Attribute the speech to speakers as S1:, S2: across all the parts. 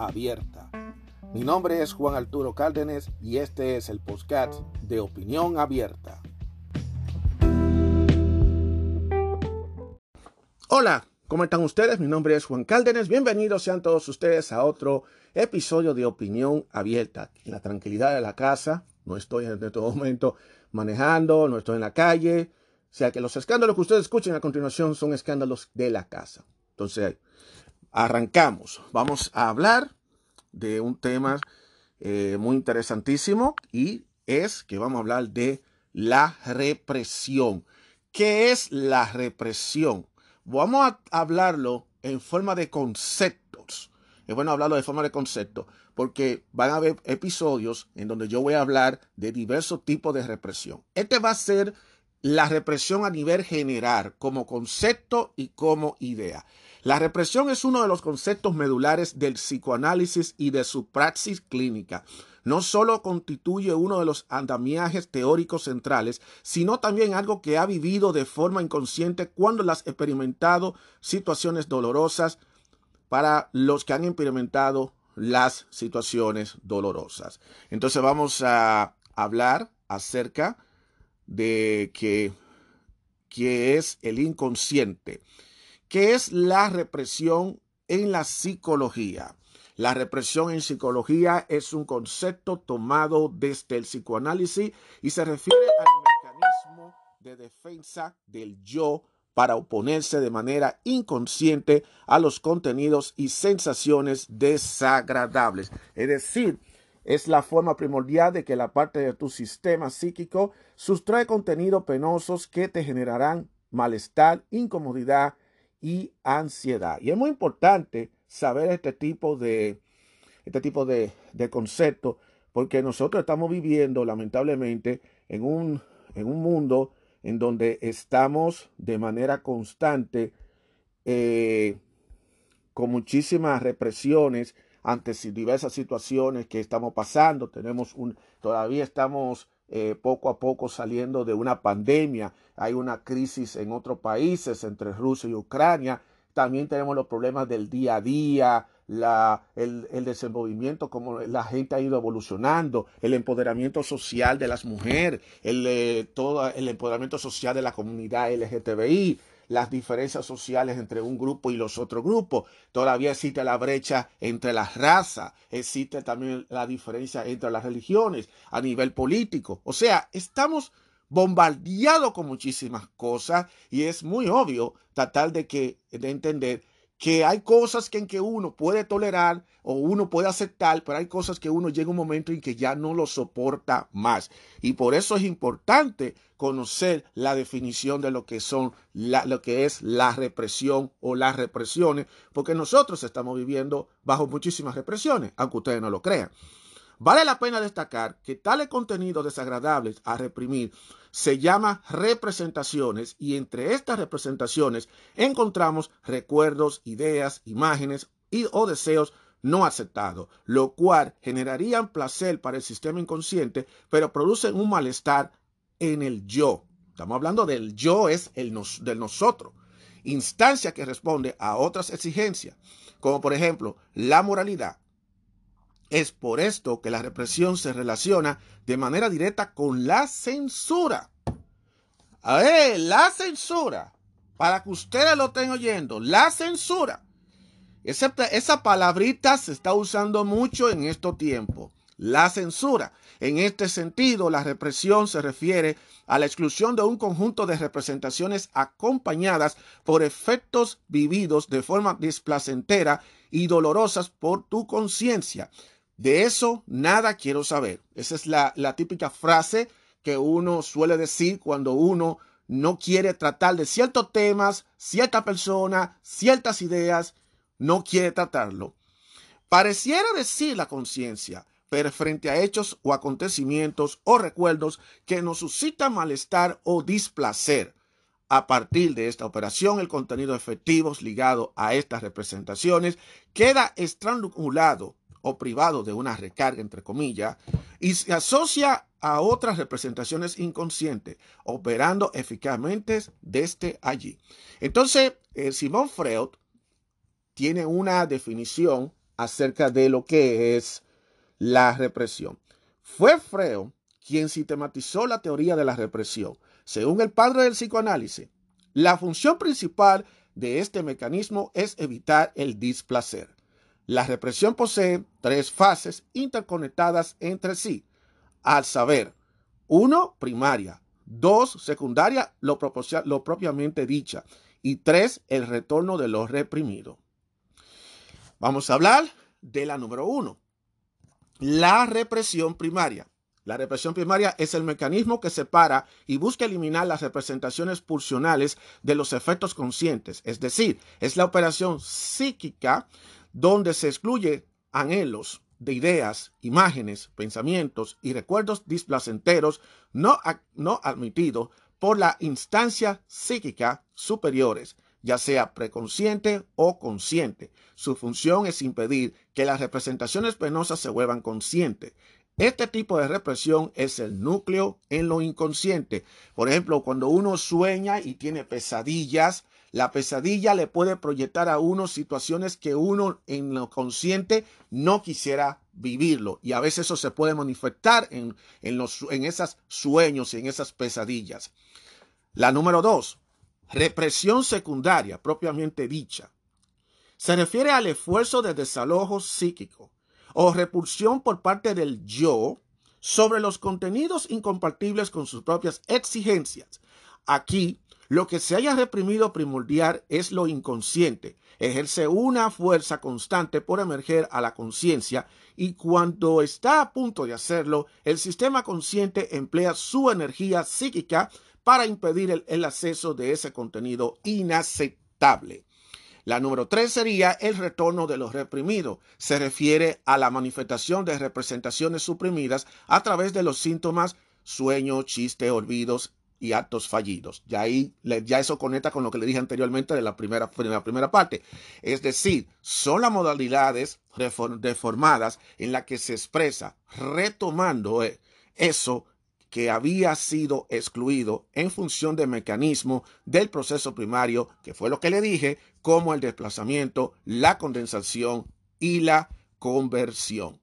S1: abierta. Mi nombre es Juan Arturo Cárdenas y este es el podcast de Opinión Abierta. Hola, ¿cómo están ustedes? Mi nombre es Juan Cárdenas. Bienvenidos sean todos ustedes a otro episodio de Opinión Abierta. En la tranquilidad de la casa, no estoy en este momento manejando, no estoy en la calle. O sea que los escándalos que ustedes escuchen a continuación son escándalos de la casa. Entonces, arrancamos. Vamos a hablar de un tema eh, muy interesantísimo y es que vamos a hablar de la represión. ¿Qué es la represión? Vamos a hablarlo en forma de conceptos. Es bueno hablarlo de forma de conceptos porque van a haber episodios en donde yo voy a hablar de diversos tipos de represión. Este va a ser la represión a nivel general, como concepto y como idea. La represión es uno de los conceptos medulares del psicoanálisis y de su praxis clínica. No solo constituye uno de los andamiajes teóricos centrales, sino también algo que ha vivido de forma inconsciente cuando las ha experimentado situaciones dolorosas para los que han experimentado las situaciones dolorosas. Entonces vamos a hablar acerca de que, que es el inconsciente. ¿Qué es la represión en la psicología? La represión en psicología es un concepto tomado desde el psicoanálisis y se refiere al mecanismo de defensa del yo para oponerse de manera inconsciente a los contenidos y sensaciones desagradables. Es decir, es la forma primordial de que la parte de tu sistema psíquico sustrae contenidos penosos que te generarán malestar, incomodidad y ansiedad. Y es muy importante saber este tipo de, este tipo de, de conceptos porque nosotros estamos viviendo lamentablemente en un, en un mundo en donde estamos de manera constante eh, con muchísimas represiones ante diversas situaciones que estamos pasando. Tenemos un, todavía estamos eh, poco a poco saliendo de una pandemia. Hay una crisis en otros países entre Rusia y Ucrania. También tenemos los problemas del día a día, el, el, desenvolvimiento, como la gente ha ido evolucionando, el empoderamiento social de las mujeres, el, eh, todo el empoderamiento social de la comunidad LGTBI, las diferencias sociales entre un grupo y los otros grupos. Todavía existe la brecha entre las razas, existe también la diferencia entre las religiones a nivel político. O sea, estamos bombardeados con muchísimas cosas y es muy obvio tratar de que de entender que hay cosas que en que uno puede tolerar o uno puede aceptar, pero hay cosas que uno llega un momento en que ya no lo soporta más. Y por eso es importante conocer la definición de lo que son lo que es la represión o las represiones, porque nosotros estamos viviendo bajo muchísimas represiones, aunque ustedes no lo crean. Vale la pena destacar que tales contenidos desagradables a reprimir se llama representaciones y entre estas representaciones encontramos recuerdos, ideas, imágenes y, o deseos no aceptados, lo cual generarían placer para el sistema inconsciente, pero producen un malestar en el yo. Estamos hablando del yo, es el del nosotros. Instancia que responde a otras exigencias, como por ejemplo la moralidad, es por esto que la represión se relaciona de manera directa con la censura. A ver, la censura, para que ustedes lo estén oyendo, la censura. Esa, esa palabrita se está usando mucho en estos tiempos. La censura. En este sentido, la represión se refiere a la exclusión de un conjunto de representaciones acompañadas por efectos vividos de forma displacentera y dolorosas por tu conciencia. De eso nada quiero saber. Esa es la, típica frase que uno suele decir cuando uno no quiere tratar de ciertos temas, cierta persona, ciertas ideas, no quiere tratarlo. Pareciera decir la conciencia, pero frente a hechos o acontecimientos o recuerdos que nos suscitan malestar o displacer. A partir de esta operación, el contenido efectivo ligado a estas representaciones queda estrangulado o privado de una recarga, entre comillas, y se asocia a otras representaciones inconscientes, operando eficazmente desde allí. Entonces, eh, Simón Freud tiene una definición acerca de lo que es la represión. Fue Freud quien sistematizó la teoría de la represión. Según el padre del psicoanálisis, la función principal de este mecanismo es evitar el displacer. La represión posee tres fases interconectadas entre sí, al saber, uno, primaria, dos, secundaria, lo, propiamente dicha, y tres, el retorno de lo reprimido. Vamos a hablar de la número uno, la represión primaria. La represión primaria es el mecanismo que separa y busca eliminar las representaciones pulsionales de los efectos conscientes, es decir, es la operación psíquica donde se excluye anhelos de ideas, imágenes, pensamientos y recuerdos displacenteros no, no admitidos por la instancia psíquica superiores, ya sea preconsciente o consciente. Su función es impedir que las representaciones penosas se vuelvan conscientes. Este tipo de represión es el núcleo en lo inconsciente. Por ejemplo, cuando uno sueña y tiene pesadillas, la pesadilla le puede proyectar a uno situaciones que uno en lo consciente no quisiera vivirlo. Y a veces eso se puede manifestar en, en, los, en esos sueños y en esas pesadillas. La número dos, represión secundaria, propiamente dicha. Se refiere al esfuerzo de desalojo psíquico o repulsión por parte del yo sobre los contenidos incompatibles con sus propias exigencias. Aquí lo que se haya reprimido primordial es lo inconsciente. Ejerce una fuerza constante por emerger a la conciencia y cuando está a punto de hacerlo, el sistema consciente emplea su energía psíquica para impedir el, acceso de ese contenido inaceptable. La número tres sería el retorno de los reprimidos. Se refiere a la manifestación de representaciones suprimidas a través de los síntomas sueño, chiste, olvidos, y actos fallidos. Ya ahí, ya eso conecta con lo que le dije anteriormente de la primera, primera parte. Es decir, son las modalidades deformadas en las que se expresa retomando eh, eso que había sido excluido en función del mecanismo del proceso primario, que fue lo que le dije, como el desplazamiento, la condensación y la conversión.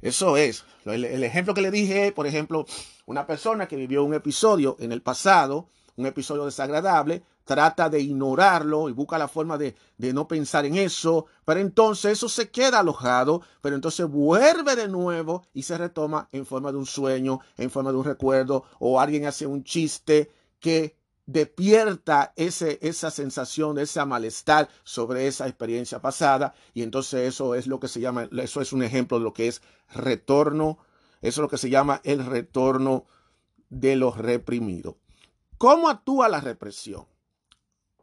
S1: Eso es. El, ejemplo que le dije, por ejemplo, una persona que vivió un episodio en el pasado, un episodio desagradable, trata de ignorarlo y busca la forma de, de, no pensar en eso, pero entonces eso se queda alojado, pero entonces vuelve de nuevo y se retoma en forma de un sueño, en forma de un recuerdo, o alguien hace un chiste que despierta ese, esa sensación, ese malestar sobre esa experiencia pasada y entonces eso es lo que se llama, eso es un ejemplo de lo que es retorno, eso es lo que se llama el retorno de los reprimidos. ¿Cómo actúa la represión?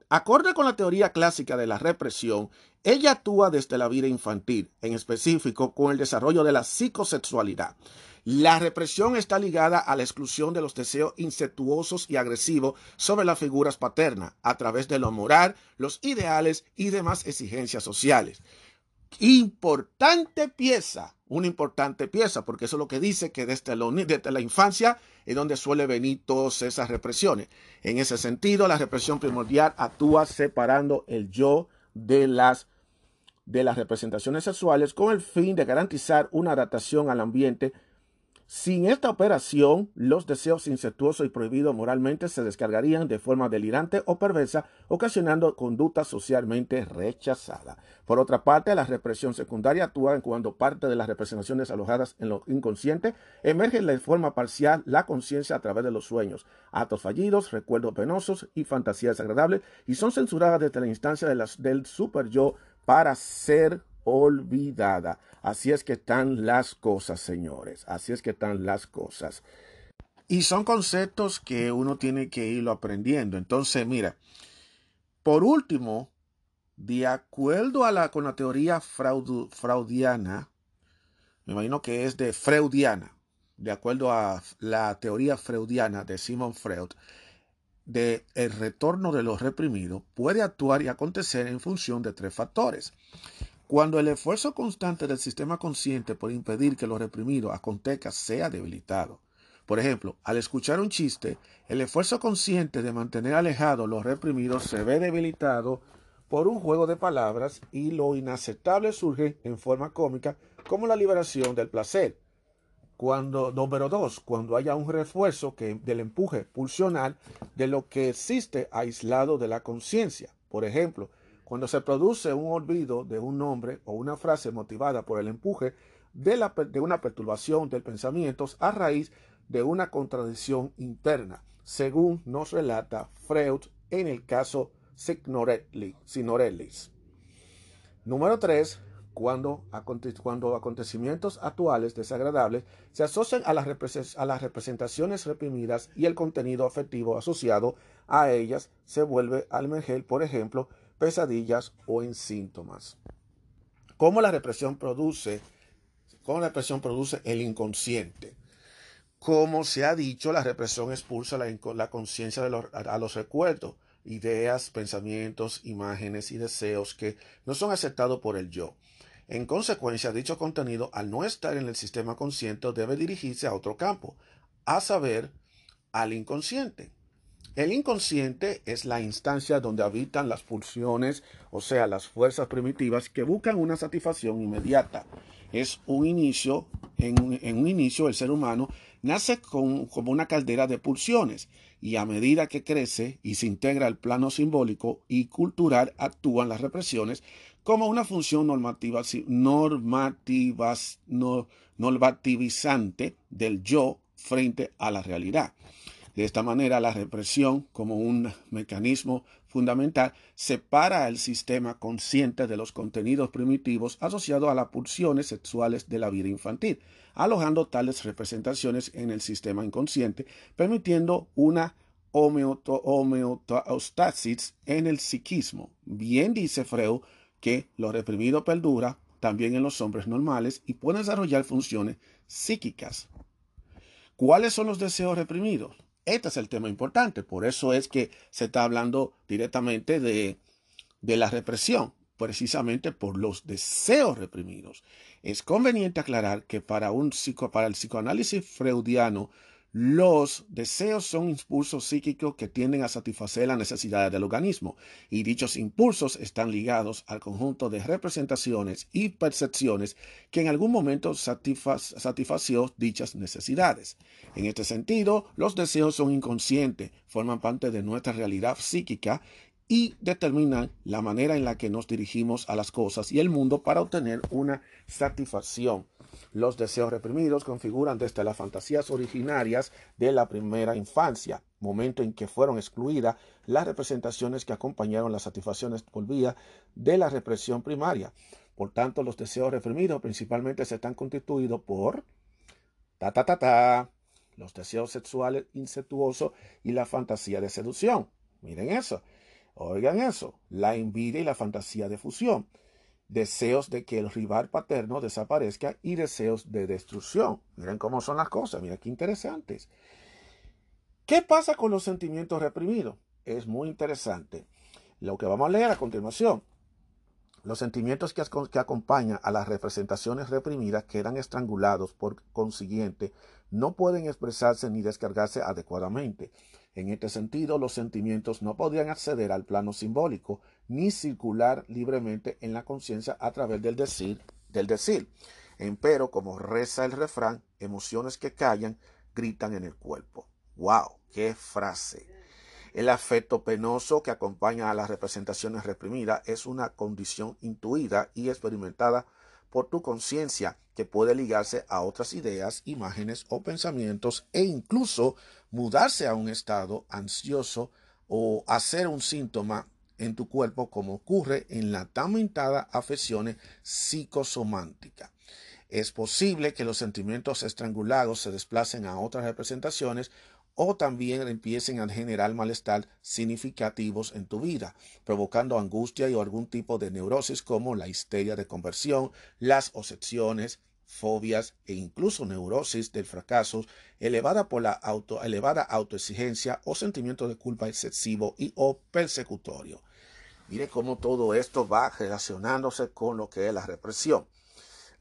S1: Acorde con la teoría clásica de la represión, ella actúa desde la vida infantil, en específico con el desarrollo de la psicosexualidad. La represión está ligada a la exclusión de los deseos incestuosos y agresivos sobre las figuras paternas a través de lo moral, los ideales y demás exigencias sociales. Importante pieza, una importante pieza, porque eso es lo que dice que desde, la infancia es donde suele venir todas esas represiones. En ese sentido, la represión primordial actúa separando el yo de las de las representaciones sexuales con el fin de garantizar una adaptación al ambiente sin esta operación, los deseos incestuosos y prohibidos moralmente se descargarían de forma delirante o perversa, ocasionando conductas socialmente rechazadas. Por otra parte, la represión secundaria actúa cuando parte de las representaciones alojadas en lo inconsciente emergen de forma parcial la conciencia a través de los sueños, actos fallidos, recuerdos penosos y fantasías desagradables, y son censuradas desde la instancia del super yo para ser olvidada. Así es que están las cosas, señores. Así es que están las cosas. Y son conceptos que uno tiene que irlo aprendiendo. Entonces, mira, por último, De acuerdo a la, con la teoría freudiana, me imagino que es de freudiana, de acuerdo a la teoría freudiana de Simon Freud, de el retorno de los reprimidos puede actuar y acontecer en función de tres factores. Cuando el esfuerzo constante del sistema consciente por impedir que lo reprimido acontezca sea debilitado. Por ejemplo, al escuchar un chiste, el esfuerzo consciente de mantener alejados los reprimidos se ve debilitado por un juego de palabras y lo inaceptable surge en forma cómica como la liberación del placer. Cuando, número dos, cuando haya un refuerzo del empuje pulsional de lo que existe aislado de la conciencia. Por ejemplo, cuando se produce un olvido de un nombre o una frase motivada por el empuje de, una perturbación del pensamiento a raíz de una contradicción interna, según nos relata Freud en el caso Signorellis. Número 3 cuando, acontecimientos actuales desagradables se asocian a las, a las representaciones reprimidas y el contenido afectivo asociado a ellas se vuelve al emerger, por ejemplo, pesadillas o en síntomas. ¿Cómo la represión produce, cómo la represión produce el inconsciente? Como se ha dicho, la represión expulsa la, conciencia a los recuerdos, ideas, pensamientos, imágenes y deseos que no son aceptados por el yo. En consecuencia, dicho contenido, al no estar en el sistema consciente, debe dirigirse a otro campo, a saber, al inconsciente. El inconsciente es la instancia donde habitan las pulsiones, o sea, las fuerzas primitivas que buscan una satisfacción inmediata. Es un inicio, en, un inicio el ser humano nace como una caldera de pulsiones y a medida que crece y se integra al plano simbólico y cultural actúan las represiones como una función normativa, normativas, normativizante del yo frente a la realidad. De esta manera, la represión, como un mecanismo fundamental, separa el sistema consciente de los contenidos primitivos asociados a las pulsiones sexuales de la vida infantil, alojando tales representaciones en el sistema inconsciente, permitiendo una homeostasis en el psiquismo. Bien dice Freud que lo reprimido perdura también en los hombres normales y puede desarrollar funciones psíquicas. ¿Cuáles son los deseos reprimidos? Este es el tema importante, por eso es que se está hablando directamente de, de la represión, precisamente por los deseos reprimidos. Es conveniente aclarar que para, un para el psicoanálisis freudiano, los deseos son impulsos psíquicos que tienden a satisfacer las necesidades del organismo, y dichos impulsos están ligados al conjunto de representaciones y percepciones que en algún momento satisfació dichas necesidades. En este sentido, los deseos son inconscientes, forman parte de nuestra realidad psíquica y determinan la manera en la que nos dirigimos a las cosas y el mundo para obtener una satisfacción. Los deseos reprimidos configuran desde las fantasías originarias de la primera infancia, momento en que fueron excluidas las representaciones que acompañaron las satisfacciones por vía de la represión primaria. Por tanto, los deseos reprimidos principalmente se están constituidos por ta ta ta ta, los deseos sexuales incestuosos y la fantasía de seducción. Miren eso. Oigan eso, la envidia y la fantasía de fusión, deseos de que el rival paterno desaparezca y deseos de destrucción. Miren cómo son las cosas, miren qué interesantes. ¿Qué pasa con los sentimientos reprimidos? Es muy interesante. Lo que vamos a leer a continuación. Los sentimientos que, que, acompañan a las representaciones reprimidas quedan estrangulados, por consiguiente, no pueden expresarse ni descargarse adecuadamente. En este sentido, los sentimientos no podrían acceder al plano simbólico ni circular libremente en la conciencia a través del decir, del decir. Empero, como reza el refrán, emociones que callan gritan en el cuerpo. ¡Wow! ¡Qué frase! El afecto penoso que acompaña a las representaciones reprimidas es una condición intuida y experimentada por tu conciencia que puede ligarse a otras ideas, imágenes o pensamientos e incluso mudarse a un estado ansioso o hacer un síntoma en tu cuerpo como ocurre en la tan mentada afecciones psicosomántica. Es posible que los sentimientos estrangulados se desplacen a otras representaciones o también empiecen a generar malestar significativos en tu vida, provocando angustia y algún tipo de neurosis como la histeria de conversión, las obsesiones, fobias e incluso neurosis del fracaso elevada por la auto, elevada autoexigencia o sentimiento de culpa excesivo y o persecutorio. Mire cómo todo esto va relacionándose con lo que es la represión.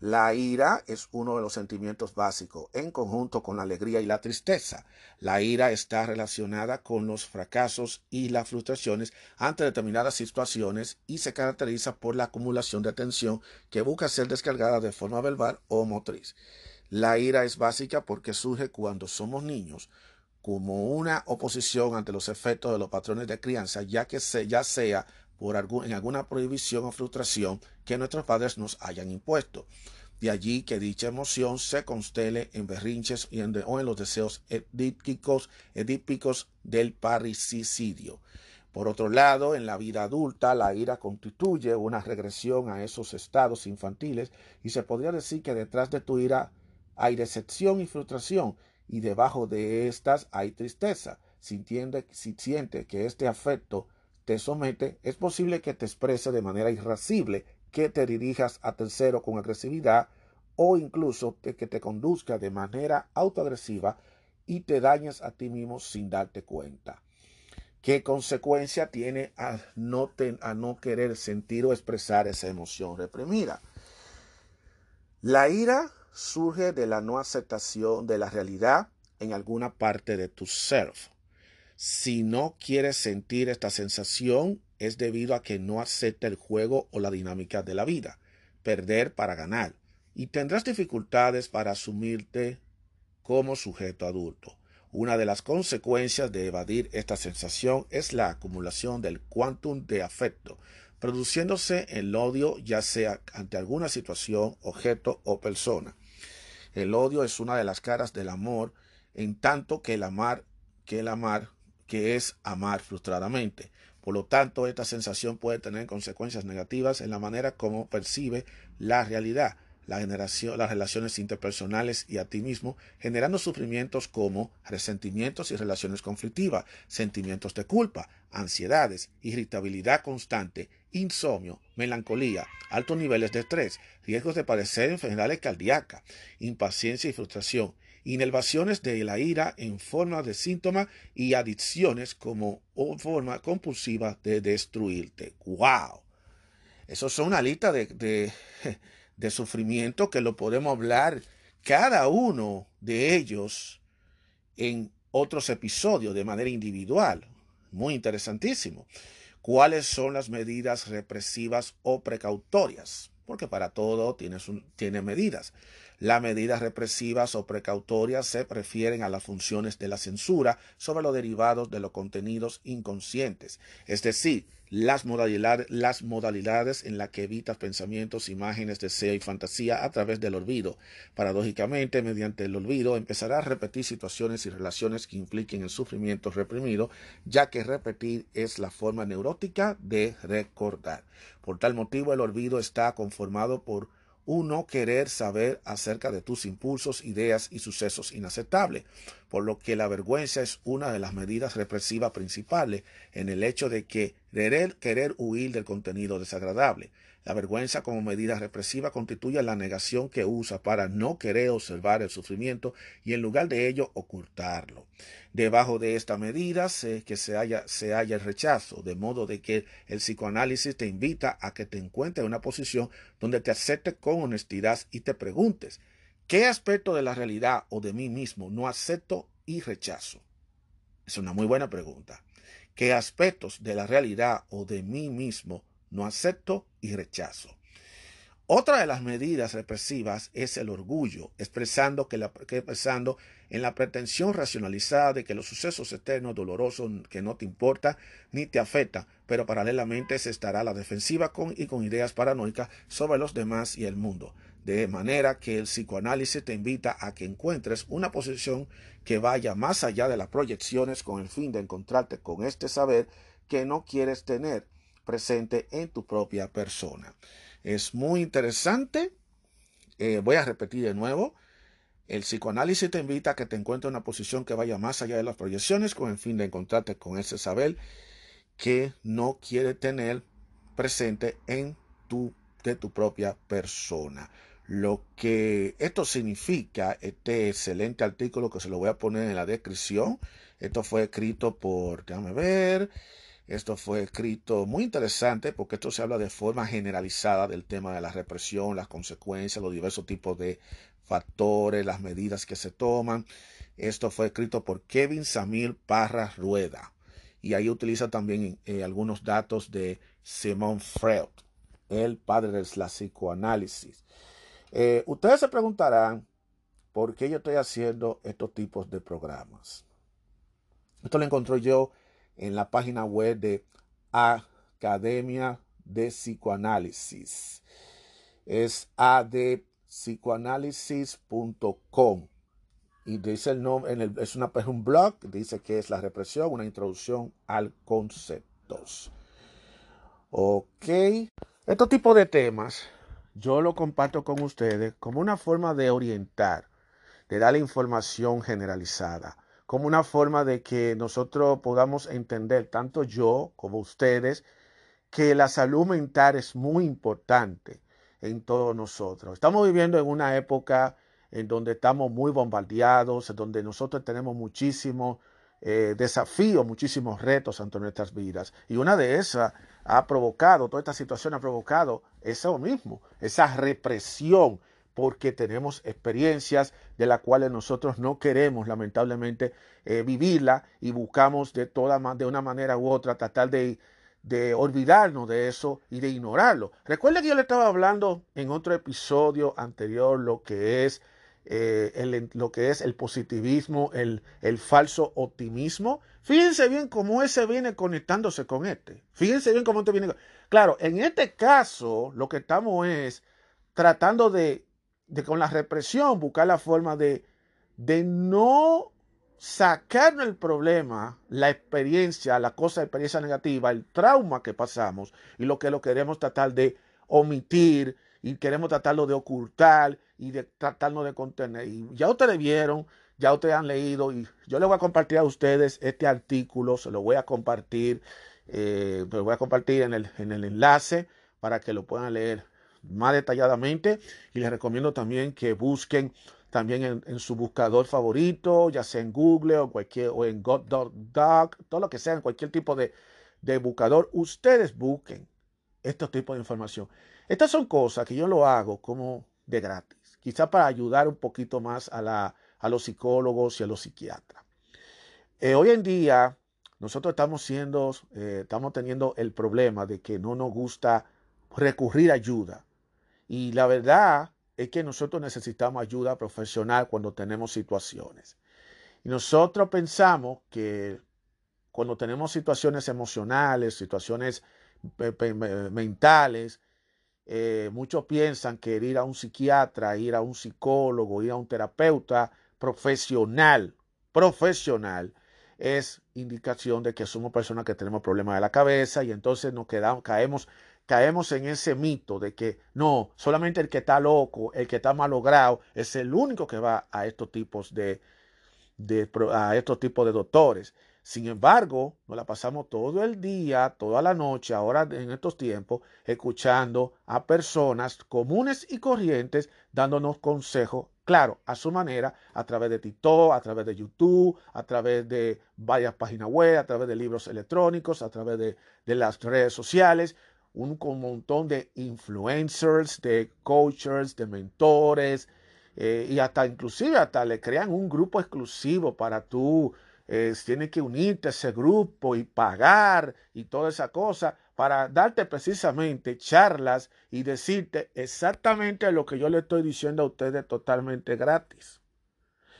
S1: La ira es uno de los sentimientos básicos, en conjunto con la alegría y la tristeza. La ira está relacionada con los fracasos y las frustraciones ante determinadas situaciones y se caracteriza por la acumulación de tensión que busca ser descargada de forma verbal o motriz. La ira es básica porque surge cuando somos niños, como una oposición ante los efectos de los patrones de crianza, ya que se, ya sea por algún, en alguna prohibición o frustración que nuestros padres nos hayan impuesto. De allí que dicha emoción se constele en berrinches y en o en los deseos edípicos, del parricidio. Por otro lado, en la vida adulta, la ira constituye una regresión a esos estados infantiles y se podría decir que detrás de tu ira hay decepción y frustración y debajo de estas hay tristeza. Si siente que este afecto te somete, es posible que te exprese de manera irascible, que te dirijas a tercero con agresividad o incluso que te conduzca de manera autoagresiva y te dañes a ti mismo sin darte cuenta. ¿Qué consecuencia tiene a no, a no querer sentir o expresar esa emoción reprimida? La ira surge de la no aceptación de la realidad en alguna parte de tu ser. Si no quieres sentir esta sensación, es debido a que no acepta el juego o la dinámica de la vida, perder para ganar, y tendrás dificultades para asumirte como sujeto adulto. Una de las consecuencias de evadir esta sensación es la acumulación del quantum de afecto, produciéndose el odio ya sea ante alguna situación, objeto o persona. El odio es una de las caras del amor, en tanto que el amar, que el amar que es amar frustradamente. Por lo tanto, esta sensación puede tener consecuencias negativas en la manera como percibe la realidad, las relaciones interpersonales y a ti mismo, generando sufrimientos como resentimientos y relaciones conflictivas, sentimientos de culpa, ansiedades, irritabilidad constante, insomnio, melancolía, altos niveles de estrés, riesgos de padecer enfermedades cardíacas, impaciencia y frustración, inervaciones de la ira en forma de síntoma y adicciones como forma compulsiva de destruirte. ¡Wow! Eso son una lista de, de, de sufrimiento que lo podemos hablar cada uno de ellos en otros episodios de manera individual. Muy interesantísimo. ¿Cuáles son las medidas represivas o precautorias? Porque para todo tiene, medidas. Las medidas represivas o precautorias se prefieren a las funciones de la censura sobre los derivados de los contenidos inconscientes, es decir, las modalidades, las modalidades en las que evitas pensamientos, imágenes, deseo y fantasía a través del olvido. Paradójicamente, mediante el olvido empezará a repetir situaciones y relaciones que impliquen el sufrimiento reprimido, ya que repetir es la forma neurótica de recordar. Por tal motivo, el olvido está conformado por uno querer saber acerca de tus impulsos, ideas y sucesos inaceptables, por lo que la vergüenza es una de las medidas represivas principales en el hecho de que querer, querer huir del contenido desagradable. La vergüenza como medida represiva constituye la negación que usa para no querer observar el sufrimiento y en lugar de ello ocultarlo. Debajo de esta medida se, que se haya, se el rechazo, de modo de que el psicoanálisis te invita a que te encuentres en una posición donde te aceptes con honestidad y te preguntes, ¿qué aspecto de la realidad o de mí mismo no acepto y rechazo? Es una muy buena pregunta. ¿Qué aspectos de la realidad o de mí mismo no acepto y rechazo. Otra de las medidas represivas es el orgullo, expresando, que la, expresando en la pretensión racionalizada de que los sucesos eternos dolorosos que no te importa ni te afecta, pero paralelamente se estará la defensiva con, y con ideas paranoicas sobre los demás y el mundo. De manera que el psicoanálisis te invita a que encuentres una posición que vaya más allá de las proyecciones con el fin de encontrarte con este saber que no quieres tener presente en tu propia persona. Es muy interesante. Eh, voy a repetir de nuevo. El psicoanálisis te invita a que te encuentres en una posición que vaya más allá de las proyecciones con el fin de encontrarte con ese saber que no quiere tener presente en tu, de tu propia persona. Lo que esto significa, este excelente artículo que se lo voy a poner en la descripción, esto fue escrito por, déjame ver, esto fue escrito muy interesante porque esto se habla de forma generalizada del tema de la represión, las consecuencias, los diversos tipos de factores, las medidas que se toman. Esto fue escrito por Kevin Samil Parra Rueda. Y ahí utiliza también eh, algunos datos de Simon Freud, el padre de la psicoanálisis. Eh, ustedes se preguntarán por qué yo estoy haciendo estos tipos de programas. Esto lo encontré yo en la página web de Academia de Psicoanálisis. Es de psicoanálisis.com. Y dice el nombre, en el, es, una, es un blog, dice que es la represión, una introducción al conceptos. Ok. Estos tipos de temas yo lo comparto con ustedes como una forma de orientar, de darle información generalizada, como una forma de que nosotros podamos entender, tanto yo como ustedes, que la salud mental es muy importante en todos nosotros. Estamos viviendo en una época en donde estamos muy bombardeados, en donde nosotros tenemos muchísimos eh, desafíos, muchísimos retos ante nuestras vidas. Y una de esas ha provocado, toda esta situación ha provocado eso mismo, esa represión, porque tenemos experiencias de las cuales nosotros no queremos lamentablemente eh, vivirla y buscamos de, toda, de una manera u otra tratar de de olvidarnos de eso y de ignorarlo. Recuerda que yo le estaba hablando en otro episodio anterior lo que es, eh, el, lo que es el positivismo, el, el, falso optimismo. Fíjense bien cómo ese viene conectándose con este. Fíjense bien cómo este viene. Claro, en este caso lo que estamos es tratando de, de con la represión, buscar la forma de, de no sacarnos el problema, la experiencia, la cosa de experiencia negativa, el trauma que pasamos y lo que lo queremos tratar de omitir y queremos tratarlo de ocultar y de tratarnos de contener. Y ya ustedes vieron, ya ustedes han leído y yo les voy a compartir a ustedes este artículo, se lo voy a compartir, eh, lo voy a compartir en el, en el enlace para que lo puedan leer más detalladamente y les recomiendo también que busquen también en, su buscador favorito, ya sea en Google o, cualquier, o en God.doc, todo lo que sea, en cualquier tipo de, de buscador, ustedes busquen estos tipos de información. Estas son cosas que yo lo hago como de gratis, quizá para ayudar un poquito más a, la, a los psicólogos y a los psiquiatras. Eh, hoy en día nosotros estamos siendo, eh, estamos teniendo el problema de que no nos gusta recurrir a ayuda. Y la verdad es que nosotros necesitamos ayuda profesional cuando tenemos situaciones. Y nosotros pensamos que cuando tenemos situaciones emocionales, situaciones mentales, eh, muchos piensan que ir a un psiquiatra, ir a un psicólogo, ir a un terapeuta profesional, profesional, es indicación de que somos personas que tenemos problemas de la cabeza y entonces nos quedamos, caemos caemos en ese mito de que no, solamente el que está loco, el que está malogrado, es el único que va a estos tipos de, de, a estos tipos de doctores. Sin embargo, nos la pasamos todo el día, toda la noche, ahora en estos tiempos, escuchando a personas comunes y corrientes dándonos consejos, claro, a su manera, a través de TikTok, a través de YouTube, a través de varias páginas web, a través de libros electrónicos, a través de, de las redes sociales, un, montón de influencers, de coaches, de mentores, eh, y hasta inclusive hasta le crean un grupo exclusivo para tú, eh, tienes que unirte a ese grupo y pagar y toda esa cosa para darte precisamente charlas y decirte exactamente lo que yo le estoy diciendo a ustedes totalmente gratis.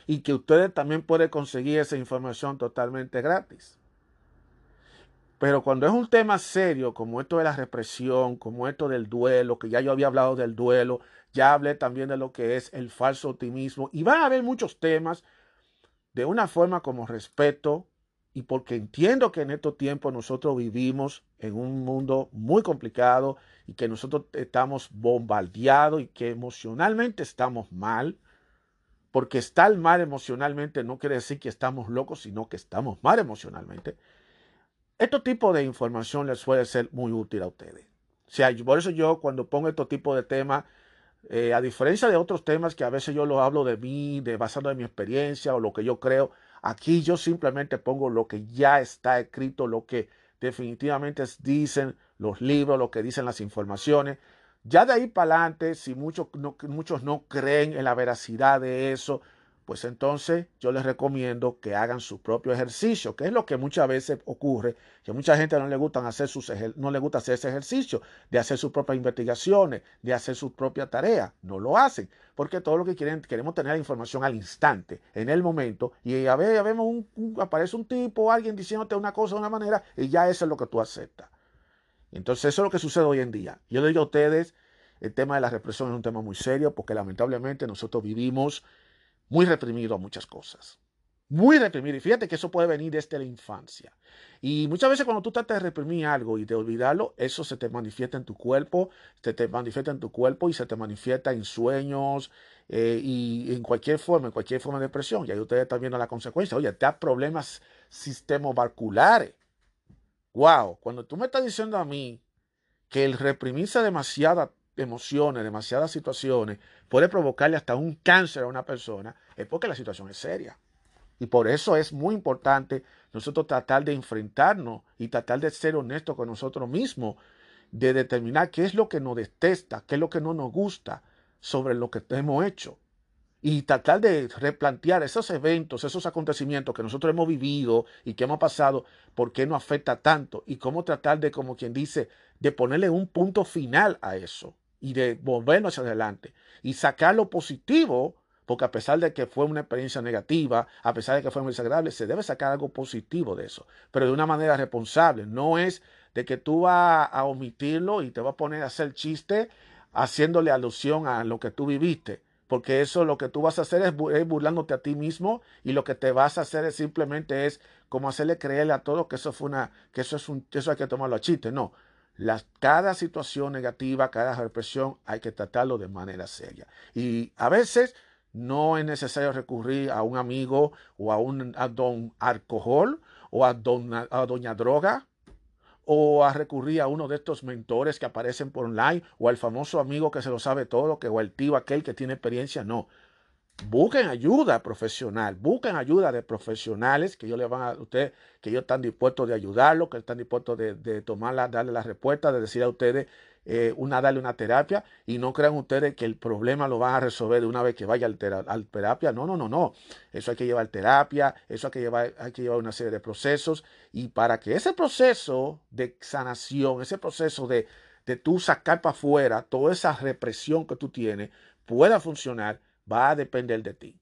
S1: Y que ustedes también pueden conseguir esa información totalmente gratis. Pero cuando es un tema serio, como esto de la represión, como esto del duelo, que ya yo había hablado del duelo, ya hablé también de lo que es el falso optimismo, y van a haber muchos temas de una forma como respeto, y porque entiendo que en estos tiempos nosotros vivimos en un mundo muy complicado y que nosotros estamos bombardeados y que emocionalmente estamos mal, porque estar mal emocionalmente no quiere decir que estamos locos, sino que estamos mal emocionalmente. Este tipo de información les puede ser muy útil a ustedes. O sea, por eso yo cuando pongo este tipo de temas, eh, a diferencia de otros temas que a veces yo lo hablo de mí, de basado en mi experiencia o lo que yo creo, aquí yo simplemente pongo lo que ya está escrito, lo que definitivamente dicen los libros, lo que dicen las informaciones. Ya de ahí para adelante, si muchos no, muchos no creen en la veracidad de eso, pues entonces yo les recomiendo que hagan su propio ejercicio, que es lo que muchas veces ocurre, que mucha gente no le gusta hacer sus no le gusta hacer ese ejercicio de hacer sus propias investigaciones, de hacer su propia tarea, no lo hacen, porque todo lo que quieren queremos tener la información al instante, en el momento, y a ver, vemos un, aparece un tipo, alguien diciéndote una cosa de una manera y ya eso es lo que tú aceptas. Entonces eso es lo que sucede hoy en día. Yo le digo a ustedes, el tema de la represión es un tema muy serio porque lamentablemente nosotros vivimos muy reprimido a muchas cosas. Muy reprimido. Y fíjate que eso puede venir desde la infancia. Y muchas veces cuando tú tratas de reprimir algo y de olvidarlo, eso se te manifiesta en tu cuerpo, se te manifiesta en tu cuerpo y se te manifiesta en sueños eh, y en cualquier forma, en cualquier forma de depresión. Y ahí ustedes están viendo la consecuencia. Oye, te da problemas sistemovasculares. Wow, cuando tú me estás diciendo a mí que el reprimirse demasiada emociones, demasiadas situaciones, puede provocarle hasta un cáncer a una persona, es porque la situación es seria. Y por eso es muy importante nosotros tratar de enfrentarnos y tratar de ser honestos con nosotros mismos, de determinar qué es lo que nos detesta, qué es lo que no nos gusta sobre lo que hemos hecho. Y tratar de replantear esos eventos, esos acontecimientos que nosotros hemos vivido y que hemos pasado, por qué nos afecta tanto y cómo tratar de, como quien dice, de ponerle un punto final a eso y de volvernos hacia adelante y sacar lo positivo, porque a pesar de que fue una experiencia negativa, a pesar de que fue muy desagradable, se debe sacar algo positivo de eso, pero de una manera responsable. No es de que tú vas a omitirlo y te vas a poner a hacer chiste haciéndole alusión a lo que tú viviste, porque eso lo que tú vas a hacer es, burlándote a ti mismo y lo que te vas a hacer es simplemente es como hacerle creerle a todos que eso fue una, que eso es un, eso hay que tomarlo a chiste. No, cada situación negativa, cada represión, hay que tratarlo de manera seria. Y a veces no es necesario recurrir a un amigo o a un don alcohol o a, a doña droga o a recurrir a uno de estos mentores que aparecen por online o al famoso amigo que se lo sabe todo, que o el tío aquel que tiene experiencia, no. Busquen ayuda profesional, busquen ayuda de profesionales que ellos le van a usted, que ellos están dispuestos de ayudarlo, que están dispuestos de, de darle la respuesta, de decir a ustedes eh, una, darle una terapia y no crean ustedes que el problema lo van a resolver de una vez que vaya al, terapia. No, no, no, no. Eso hay que llevar terapia, eso hay que llevar, hay que llevar una serie de procesos y para que ese proceso de sanación, ese proceso de, de tú sacar para afuera toda esa represión que tú tienes pueda funcionar, va a depender de ti.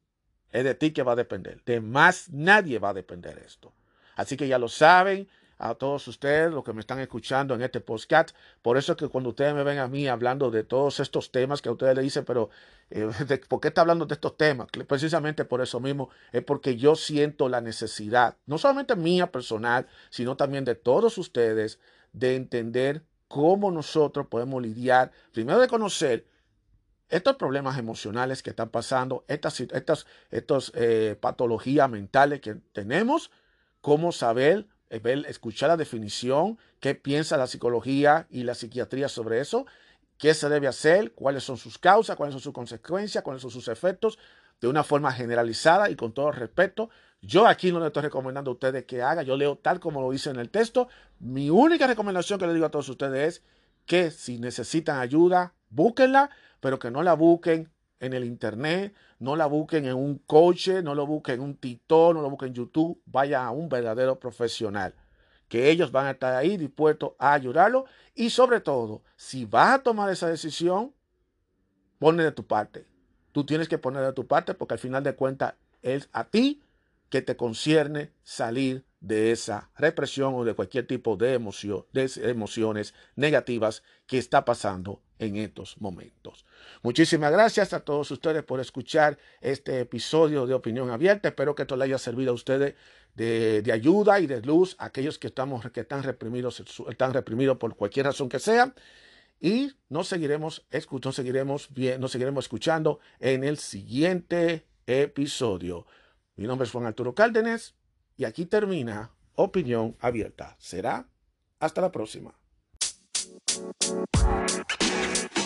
S1: Es de ti que va a depender. De más nadie va a depender esto. Así que ya lo saben, a todos ustedes, los que me están escuchando en este podcast. Por eso es que cuando ustedes me ven a mí hablando de todos estos temas que a ustedes le dicen, pero eh, ¿por qué está hablando de estos temas? Precisamente por eso mismo, es porque yo siento la necesidad, no solamente mía personal, sino también de todos ustedes, de entender cómo nosotros podemos lidiar, primero de conocer estos problemas emocionales que están pasando, estas, estas, estas eh, patologías mentales que tenemos, cómo saber, eh, escuchar la definición, qué piensa la psicología y la psiquiatría sobre eso, qué se debe hacer, cuáles son sus causas, cuáles son sus consecuencias, cuáles son sus efectos, de una forma generalizada y con todo respeto. Yo aquí no le estoy recomendando a ustedes que hagan, yo leo tal como lo dice en el texto. Mi única recomendación que le digo a todos ustedes es que si necesitan ayuda, búsquenla, pero que no la busquen en el internet, no la busquen en un coche, no lo busquen en un TikTok, no lo busquen en YouTube, vaya a un verdadero profesional, que ellos van a estar ahí dispuestos a ayudarlo y sobre todo, si vas a tomar esa decisión, pone de tu parte. Tú tienes que poner de tu parte porque al final de cuentas es a ti que te concierne salir de esa represión o de cualquier tipo de, emoción, de emociones negativas que está pasando en estos momentos. Muchísimas gracias a todos ustedes por escuchar este episodio de Opinión Abierta. Espero que esto le haya servido a ustedes de, ayuda y de luz a aquellos que, estamos, que están, reprimidos, están reprimidos por cualquier razón que sea. Y nos seguiremos, nos seguiremos, nos seguiremos escuchando en el siguiente episodio. Mi nombre es Juan Arturo Cárdenas y aquí termina Opinión Abierta. Será hasta la próxima. Thank you.